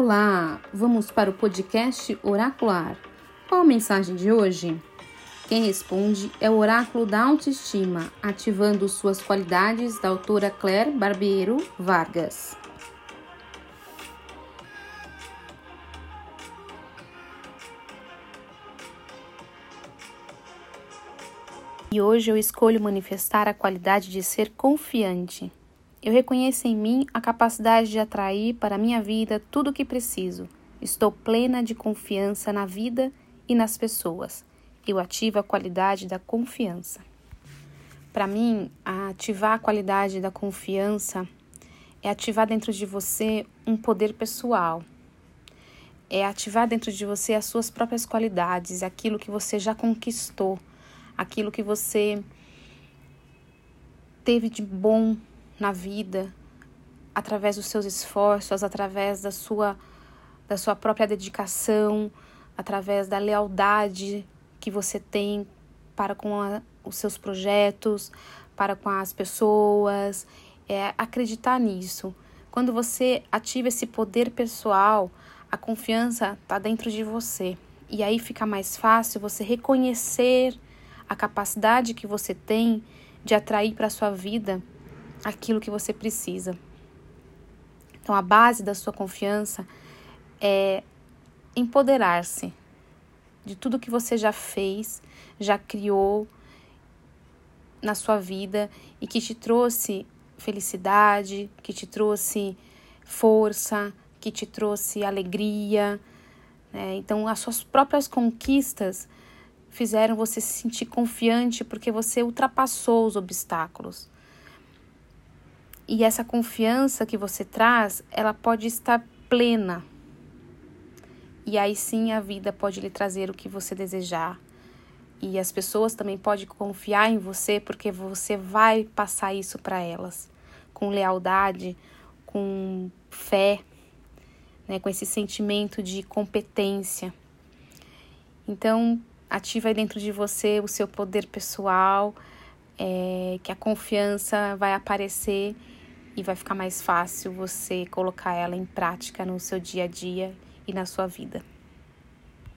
Olá, vamos para o podcast Oracular. Qual a mensagem de hoje? Quem responde é o Oráculo da Autoestima, ativando suas qualidades da autora Claire Barbeiro Vargas. E hoje eu escolho manifestar a qualidade de ser confiante. Eu reconheço em mim a capacidade de atrair para a minha vida tudo o que preciso. Estou plena de confiança na vida e nas pessoas. Eu ativo a qualidade da confiança. Para mim, ativar a qualidade da confiança é ativar dentro de você um poder pessoal. É ativar dentro de você as suas próprias qualidades, aquilo que você já conquistou, aquilo que você teve de bom na vida, através dos seus esforços, através da sua, da sua própria dedicação, através da lealdade que você tem para com a, os seus projetos, para com as pessoas, é acreditar nisso. Quando você ativa esse poder pessoal, a confiança está dentro de você. E aí fica mais fácil você reconhecer a capacidade que você tem de atrair para sua vida aquilo que você precisa. Então, a base da sua confiança é empoderar-se de tudo que você já fez, já criou na sua vida e que te trouxe felicidade, que te trouxe força, que te trouxe alegria. Né? Então, as suas próprias conquistas fizeram você se sentir confiante porque você ultrapassou os obstáculos. E essa confiança que você traz, ela pode estar plena. E aí sim a vida pode lhe trazer o que você desejar. E as pessoas também podem confiar em você porque você vai passar isso para elas com lealdade, com fé, né, com esse sentimento de competência. Então, ativa aí dentro de você o seu poder pessoal, é, que a confiança vai aparecer e vai ficar mais fácil você colocar ela em prática no seu dia a dia e na sua vida.